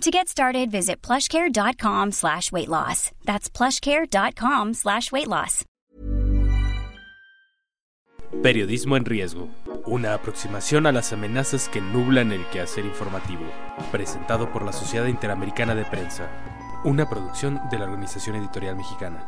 To get started, visit plushcare.com slash weight loss. That's plushcare.com slash weight loss. Periodismo en riesgo. Una aproximación a las amenazas que nublan el quehacer informativo. Presentado por la Sociedad Interamericana de Prensa. Una producción de la Organización Editorial Mexicana.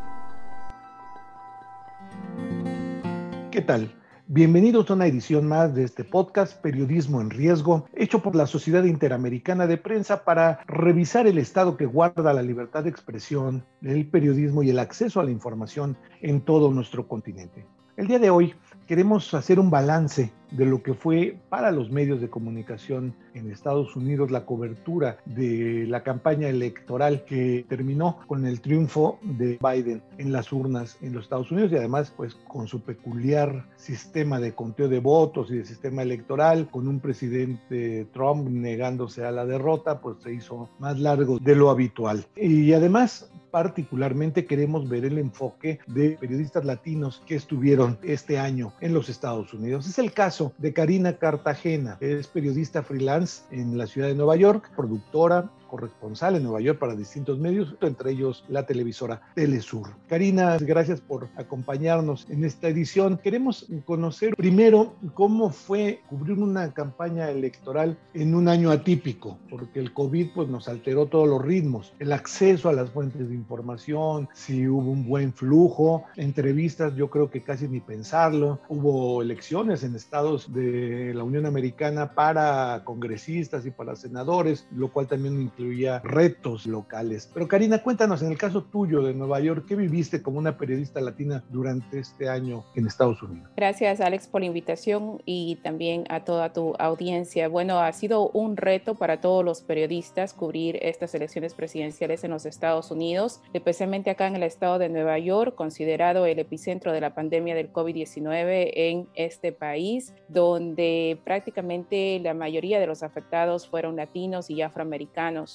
¿Qué tal? Bienvenidos a una edición más de este podcast Periodismo en Riesgo, hecho por la Sociedad Interamericana de Prensa para revisar el estado que guarda la libertad de expresión, el periodismo y el acceso a la información en todo nuestro continente. El día de hoy queremos hacer un balance de lo que fue para los medios de comunicación en Estados Unidos la cobertura de la campaña electoral que terminó con el triunfo de Biden en las urnas en los Estados Unidos y además pues con su peculiar sistema de conteo de votos y de sistema electoral con un presidente Trump negándose a la derrota pues se hizo más largo de lo habitual. Y además particularmente queremos ver el enfoque de periodistas latinos que estuvieron este año en los Estados Unidos. Es el caso de Karina Cartagena, es periodista freelance en la ciudad de Nueva York, productora, corresponsal en Nueva York para distintos medios, entre ellos la televisora Telesur. Karina, gracias por acompañarnos en esta edición. Queremos conocer primero cómo fue cubrir una campaña electoral en un año atípico, porque el COVID pues, nos alteró todos los ritmos, el acceso a las fuentes de información, si hubo un buen flujo, entrevistas, yo creo que casi ni pensarlo, hubo elecciones en estados de la Unión Americana para congresistas y para senadores, lo cual también incluía retos locales. Pero Karina, cuéntanos, en el caso tuyo de Nueva York, ¿qué viviste como una periodista latina durante este año en Estados Unidos? Gracias, Alex, por la invitación y también a toda tu audiencia. Bueno, ha sido un reto para todos los periodistas cubrir estas elecciones presidenciales en los Estados Unidos, especialmente acá en el estado de Nueva York, considerado el epicentro de la pandemia del COVID-19 en este país, donde prácticamente la mayoría de los afectados fueron latinos y afroamericanos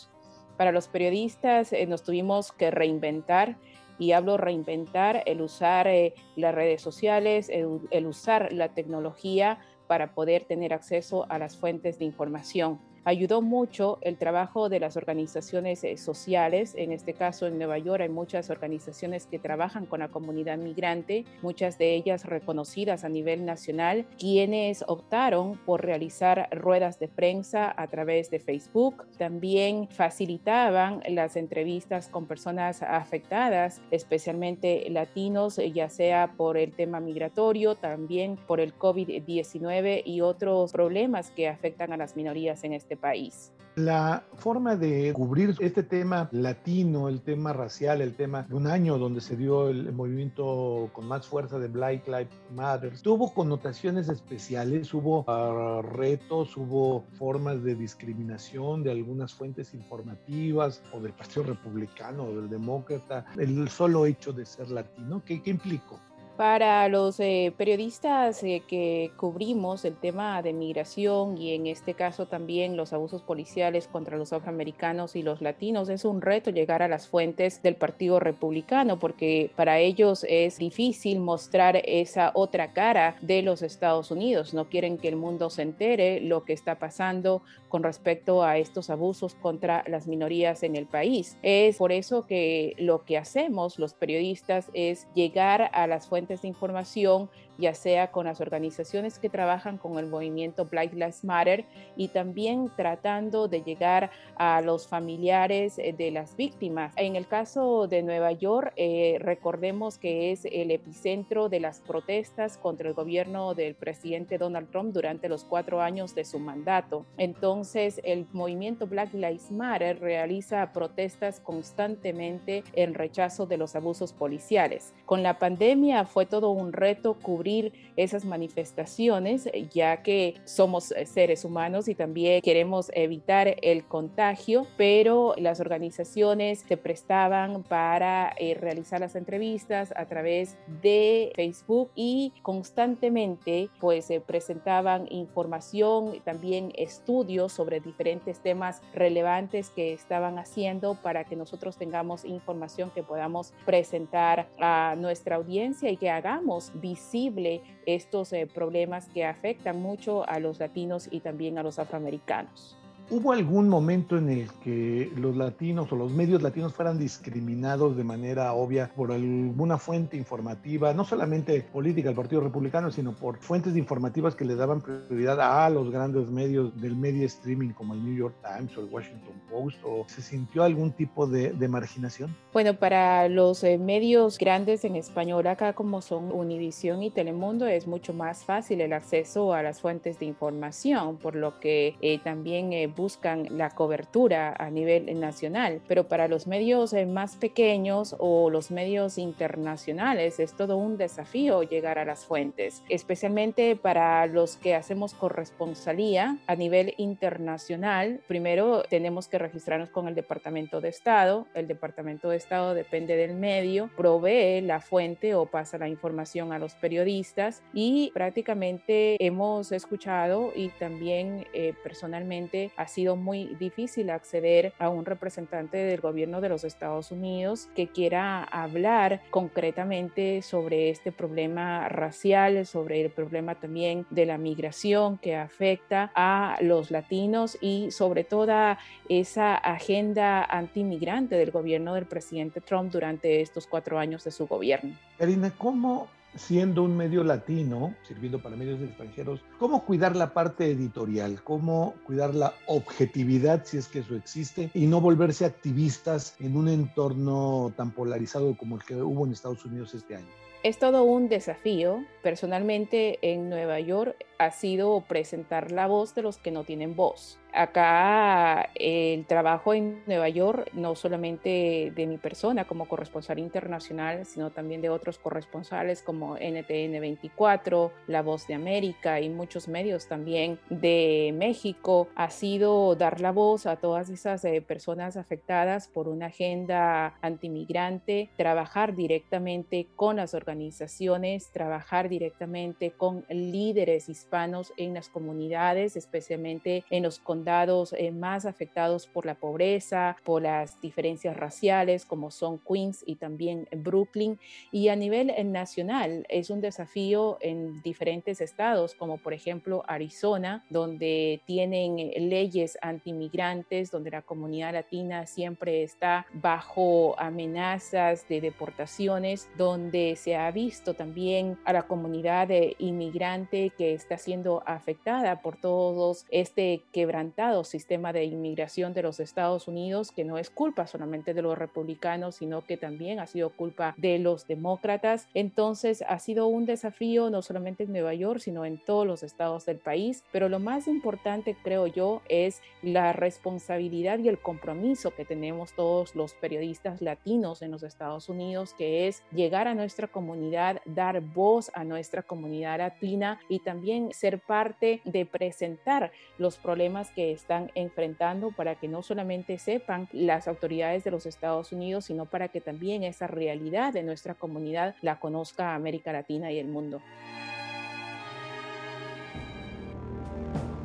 para los periodistas eh, nos tuvimos que reinventar y hablo reinventar el usar eh, las redes sociales, el usar la tecnología para poder tener acceso a las fuentes de información ayudó mucho el trabajo de las organizaciones eh, sociales. En este caso, en Nueva York hay muchas organizaciones que trabajan con la comunidad migrante, muchas de ellas reconocidas a nivel nacional, quienes optaron por realizar ruedas de prensa a través de Facebook. También facilitaban las entrevistas con personas afectadas, especialmente latinos, ya sea por el tema migratorio, también por el COVID-19 y otros problemas que afectan a las minorías en este este país. La forma de cubrir este tema latino, el tema racial, el tema de un año donde se dio el movimiento con más fuerza de Black Lives Matter, tuvo connotaciones especiales, hubo uh, retos, hubo formas de discriminación de algunas fuentes informativas o del Partido Republicano o del Demócrata, el solo hecho de ser latino, ¿qué, qué implicó? Para los eh, periodistas eh, que cubrimos el tema de migración y en este caso también los abusos policiales contra los afroamericanos y los latinos, es un reto llegar a las fuentes del Partido Republicano porque para ellos es difícil mostrar esa otra cara de los Estados Unidos. No quieren que el mundo se entere lo que está pasando con respecto a estos abusos contra las minorías en el país. Es por eso que lo que hacemos los periodistas es llegar a las fuentes de información ya sea con las organizaciones que trabajan con el movimiento Black Lives Matter y también tratando de llegar a los familiares eh, de las víctimas. En el caso de Nueva York, eh, recordemos que es el epicentro de las protestas contra el gobierno del presidente Donald Trump durante los cuatro años de su mandato. Entonces, el movimiento Black Lives Matter realiza protestas constantemente en rechazo de los abusos policiales. Con la pandemia fue todo un reto cubrir esas manifestaciones, ya que somos seres humanos y también queremos evitar el contagio, pero las organizaciones se prestaban para eh, realizar las entrevistas a través de Facebook y constantemente pues se presentaban información, también estudios sobre diferentes temas relevantes que estaban haciendo para que nosotros tengamos información que podamos presentar a nuestra audiencia y que hagamos visible estos eh, problemas que afectan mucho a los latinos y también a los afroamericanos. ¿Hubo algún momento en el que los latinos o los medios latinos fueran discriminados de manera obvia por alguna fuente informativa, no solamente política del Partido Republicano, sino por fuentes informativas que le daban prioridad a los grandes medios del media streaming como el New York Times o el Washington Post? ¿O se sintió algún tipo de, marginación? Bueno, para los eh, medios grandes en español acá como son Univision y Telemundo es mucho más fácil el acceso a las fuentes de información, por lo que eh, también eh, buscan la cobertura a nivel nacional, pero para los medios eh, más pequeños o los medios internacionales es todo un desafío llegar a las fuentes, especialmente para los que hacemos corresponsalía a nivel internacional. Primero tenemos que registrarnos con el Departamento de Estado. El Departamento de Estado depende del medio, provee la fuente o pasa la información a los periodistas y prácticamente hemos escuchado y también eh, personalmente sido muy difícil acceder a un representante del gobierno de los Estados Unidos que quiera hablar concretamente sobre este problema racial, sobre el problema también de la migración que afecta a los latinos y sobre toda esa agenda antimigrante del gobierno del presidente Trump durante estos cuatro años de su gobierno. Karina, ¿cómo siendo un medio latino, sirviendo para medios extranjeros, cómo cuidar la parte editorial, cómo cuidar la objetividad, si es que eso existe, y no volverse activistas en un entorno tan polarizado como el que hubo en Estados Unidos este año. Es todo un desafío. Personalmente en Nueva York ha sido presentar la voz de los que no tienen voz. Acá el trabajo en Nueva York, no solamente de mi persona como corresponsal internacional, sino también de otros corresponsales como NTN 24, La Voz de América y muchos medios también de México, ha sido dar la voz a todas esas eh, personas afectadas por una agenda antimigrante, trabajar directamente con las organizaciones, trabajar directamente con líderes hispanos en las comunidades, especialmente en los condados eh, más afectados por la pobreza, por las diferencias raciales, como son Queens y también Brooklyn. Y a nivel eh, nacional es un desafío en diferentes estados, como por ejemplo Arizona, donde tienen eh, leyes antimigrantes, donde la comunidad latina siempre está bajo amenazas de deportaciones, donde se ha visto también a la comunidad inmigrante que está siendo afectada por todos este quebrantamiento sistema de inmigración de los Estados Unidos, que no es culpa solamente de los republicanos, sino que también ha sido culpa de los demócratas. Entonces ha sido un desafío no solamente en Nueva York, sino en todos los estados del país. Pero lo más importante, creo yo, es la responsabilidad y el compromiso que tenemos todos los periodistas latinos en los Estados Unidos, que es llegar a nuestra comunidad, dar voz a nuestra comunidad latina y también ser parte de presentar los problemas que están enfrentando para que no solamente sepan las autoridades de los Estados Unidos, sino para que también esa realidad de nuestra comunidad la conozca América Latina y el mundo.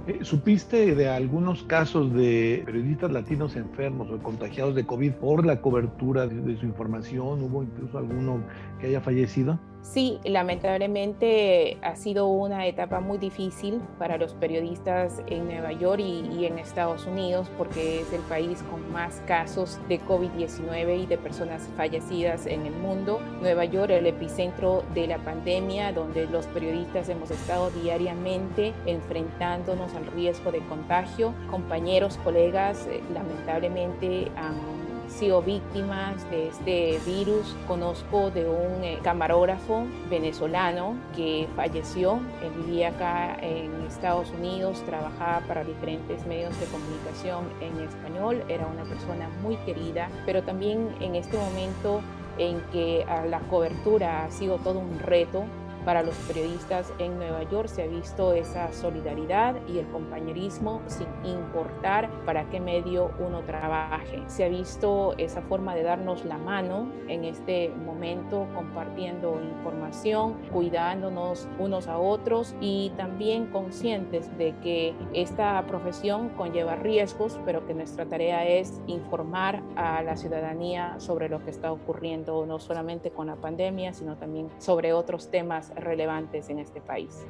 Eh, ¿Supiste de algunos casos de periodistas latinos enfermos o contagiados de COVID por la cobertura de, su información? ¿Hubo incluso alguno que haya fallecido? Sí, lamentablemente ha sido una etapa muy difícil para los periodistas en Nueva York y, en Estados Unidos porque es el país con más casos de COVID-19 y de personas fallecidas en el mundo. Nueva York, el epicentro de la pandemia, donde los periodistas hemos estado diariamente enfrentándonos al riesgo de contagio. Compañeros, colegas, eh, lamentablemente han sido víctimas de este virus. Conozco de un eh, camarógrafo venezolano que falleció. Él vivía acá en Estados Unidos, trabajaba para diferentes medios de comunicación en español. Era una persona muy querida, pero también en este momento en que la cobertura ha sido todo un reto para los periodistas en Nueva York se ha visto esa solidaridad y el compañerismo sin importar para qué medio uno trabaje. Se ha visto esa forma de darnos la mano en este momento compartiendo información, cuidándonos unos a otros y también conscientes de que esta profesión conlleva riesgos, pero que nuestra tarea es informar a la ciudadanía sobre lo que está ocurriendo, no solamente con la pandemia, sino también sobre otros temas relevantes en este país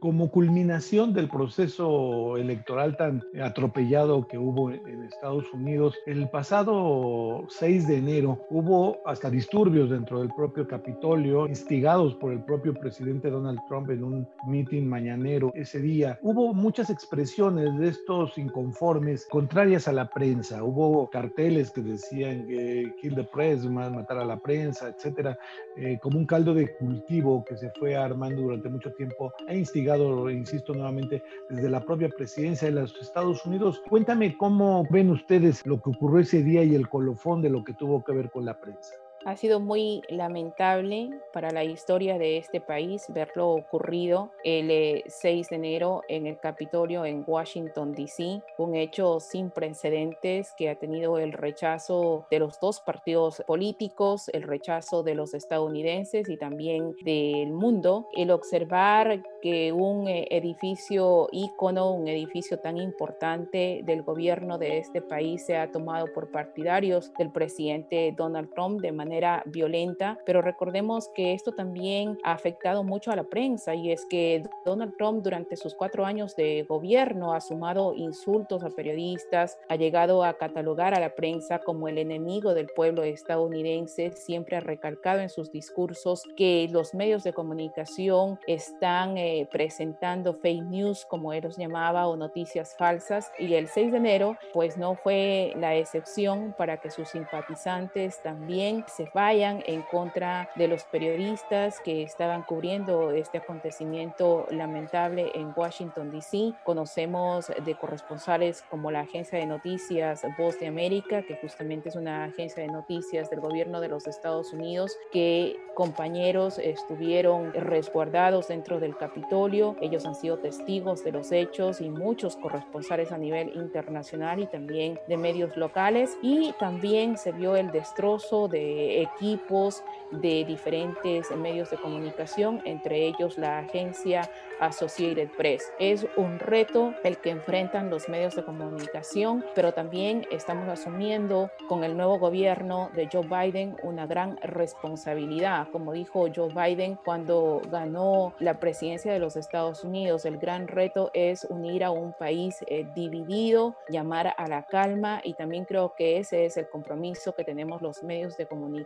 como culminación del proceso electoral tan atropellado que hubo en Estados Unidos, el pasado 6 de enero hubo hasta disturbios dentro del propio Capitolio, instigados por el propio presidente Donald Trump en un meeting mañanero ese día. Hubo muchas expresiones de estos inconformes contrarias a la prensa. Hubo carteles que decían que kill the press, matar a la prensa, etcétera, eh, como un caldo de cultivo que se fue armando durante mucho tiempo e instigado insisto nuevamente, desde la propia presidencia de los Estados Unidos. Cuéntame cómo ven ustedes lo que ocurrió ese día y el colofón de lo que tuvo que ver con la prensa. Ha sido muy lamentable para la historia de este país ver lo ocurrido el 6 eh, de enero en el Capitolio en Washington, D.C., un hecho sin precedentes que ha tenido el rechazo de los dos partidos políticos, el rechazo de los estadounidenses y también del mundo. El observar que un eh, edificio ícono, un edificio tan importante del gobierno de este país se ha tomado por partidarios del presidente Donald Trump de manera violenta, pero recordemos que esto también ha afectado mucho a la prensa y es que Donald Trump durante sus cuatro años de gobierno ha sumado insultos a periodistas, ha llegado a catalogar a la prensa como el enemigo del pueblo estadounidense, siempre ha recalcado en sus discursos que los medios de comunicación están eh, presentando fake news, como él los llamaba, o noticias falsas, y el 6 de enero pues no fue la excepción para que sus simpatizantes también se vayan en contra de los periodistas que estaban cubriendo este acontecimiento lamentable en Washington, D.C. Conocemos de corresponsales como la agencia de noticias Voz de América, que justamente es una agencia de noticias del gobierno de los Estados Unidos, que compañeros estuvieron resguardados dentro del Capitolio. Ellos han sido testigos de los hechos y muchos corresponsales a nivel internacional y también de medios locales. Y también se vio el destrozo de equipos de diferentes medios de comunicación, entre ellos la agencia Associated Press. Es un reto el que enfrentan los medios de comunicación, pero también estamos asumiendo con el nuevo gobierno de Joe Biden una gran responsabilidad. Como dijo Joe Biden cuando ganó la presidencia de los Estados Unidos, el gran reto es unir a un país eh, dividido, llamar a la calma y también creo que ese es el compromiso que tenemos los medios de comunicación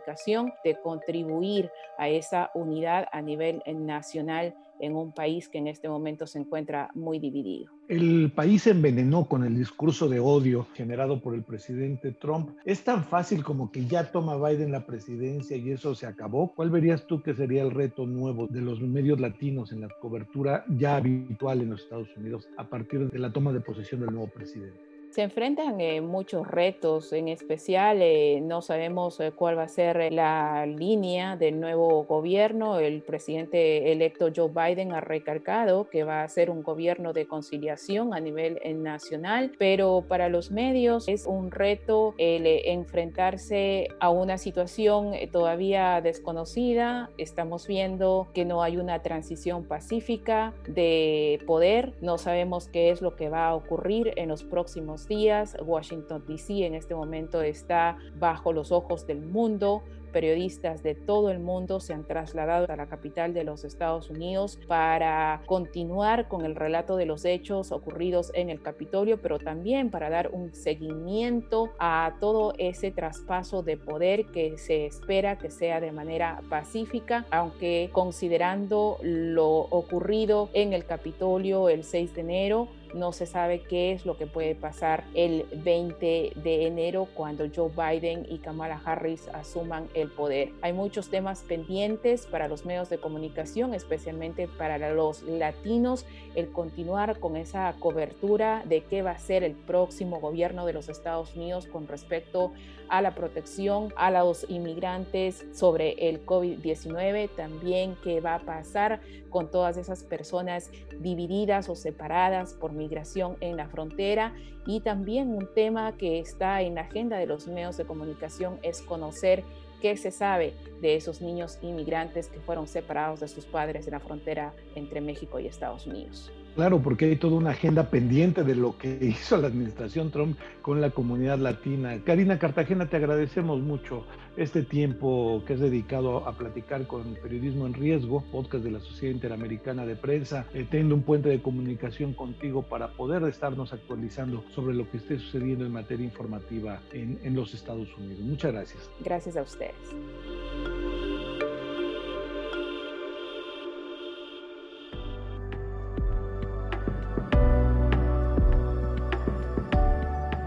de contribuir a esa unidad a nivel nacional en un país que en este momento se encuentra muy dividido. El país se envenenó con el discurso de odio generado por el presidente Trump. ¿Es tan fácil como que ya toma Biden la presidencia y eso se acabó? ¿Cuál verías tú que sería el reto nuevo de los medios latinos en la cobertura ya habitual en los Estados Unidos a partir de la toma de posesión del nuevo presidente? Se enfrentan eh, muchos retos, en especial eh, no sabemos eh, cuál va a ser la línea del nuevo gobierno. El presidente electo Joe Biden ha recalcado que va a ser un gobierno de conciliación a nivel nacional, pero para los medios es un reto el enfrentarse a una situación todavía desconocida. Estamos viendo que no hay una transición pacífica de poder. No sabemos qué es lo que va a ocurrir en los próximos días. Washington, D.C. en este momento está bajo los ojos del mundo periodistas de todo el mundo se han trasladado a la capital de los Estados Unidos para continuar con el relato de los hechos ocurridos en el Capitolio, pero también para dar un seguimiento a todo ese traspaso de poder que se espera que sea de manera pacífica, aunque considerando lo ocurrido en el Capitolio el 6 de enero, no se sabe qué es lo que puede pasar el 20 de enero cuando Joe Biden y Kamala Harris asuman el poder. Hay muchos temas pendientes para los medios de comunicación, especialmente para los latinos, el continuar con esa cobertura de qué va a ser el próximo gobierno de los Estados Unidos con respecto a la protección a los inmigrantes sobre el COVID-19, también qué va a pasar con todas esas personas divididas o separadas por migración en la frontera y también un tema que está en la agenda de los medios de comunicación es conocer qué se sabe de esos niños inmigrantes que fueron separados de sus padres en la frontera entre México y Estados Unidos. Claro, porque hay toda una agenda pendiente de lo que hizo la administración Trump con la comunidad latina. Karina Cartagena, te agradecemos mucho este tiempo que has dedicado a platicar con Periodismo en Riesgo, podcast de la Sociedad Interamericana de Prensa, eh, teniendo un puente de comunicación contigo para poder estarnos actualizando sobre lo que esté sucediendo en materia informativa en, en los Estados Unidos. Muchas gracias. Gracias a ustedes.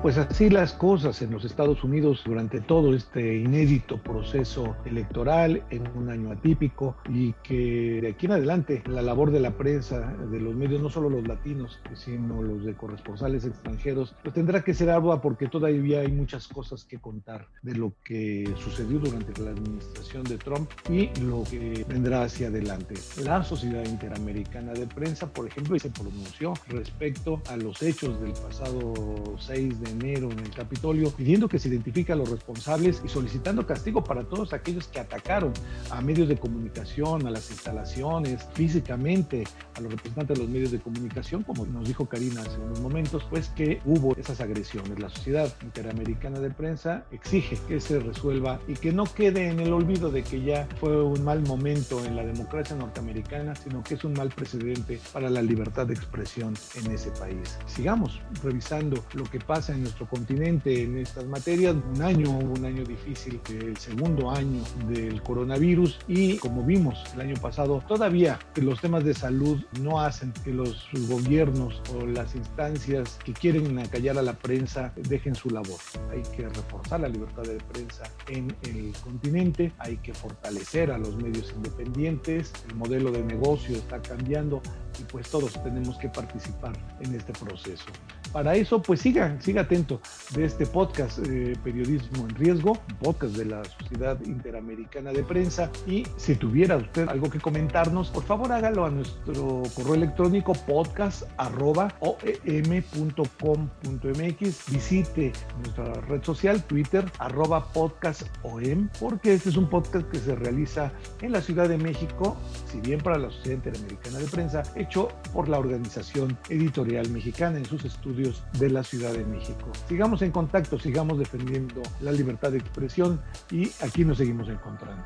Pues así las cosas en los Estados Unidos durante todo este inédito proceso electoral en un año atípico y que de aquí en adelante la labor de la prensa, de los medios, no solo los latinos, sino los de corresponsales extranjeros, pues tendrá que ser ardua porque todavía hay muchas cosas que contar de lo que sucedió durante la administración de Trump y lo que vendrá hacia adelante. La Sociedad Interamericana de Prensa, por ejemplo, se pronunció respecto a los hechos del pasado 6 de enero en el Capitolio, pidiendo que se identifique a los responsables y solicitando castigo para todos aquellos que atacaron a medios de comunicación, a las instalaciones, físicamente, a los representantes de los medios de comunicación, como nos dijo Karina hace unos momentos, pues que hubo esas agresiones. La Sociedad Interamericana de Prensa exige que se resuelva y que no quede en el olvido de que ya fue un mal momento en la democracia norteamericana, sino que es un mal precedente para la libertad de expresión en ese país. Sigamos revisando lo que pasa en nuestro continente en estas materias. Un año, un año difícil, el segundo año del coronavirus y como vimos el año pasado, todavía los temas de salud no hacen que los gobiernos o las instancias que quieren acallar a la prensa dejen su labor. Hay que reforzar la libertad de prensa en el continente, hay que fortalecer a los medios independientes, el modelo de negocio está cambiando y pues todos tenemos que participar en este proceso. Para eso, pues siga, siga atento de este podcast eh, Periodismo en Riesgo, podcast de la Sociedad Interamericana de Prensa. Y si tuviera usted algo que comentarnos, por favor hágalo a nuestro correo electrónico podcast.oem.com.mx. Visite nuestra red social, Twitter, arroba podcastom, porque este es un podcast que se realiza en la Ciudad de México, si bien para la Sociedad Interamericana de Prensa, hecho por la Organización Editorial Mexicana en sus estudios de la Ciudad de México. Sigamos en contacto, sigamos defendiendo la libertad de expresión y aquí nos seguimos encontrando.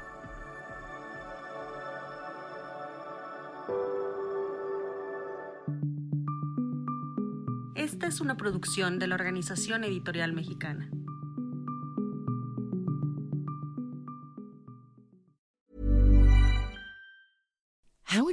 Esta es una producción de la Organización Editorial Mexicana.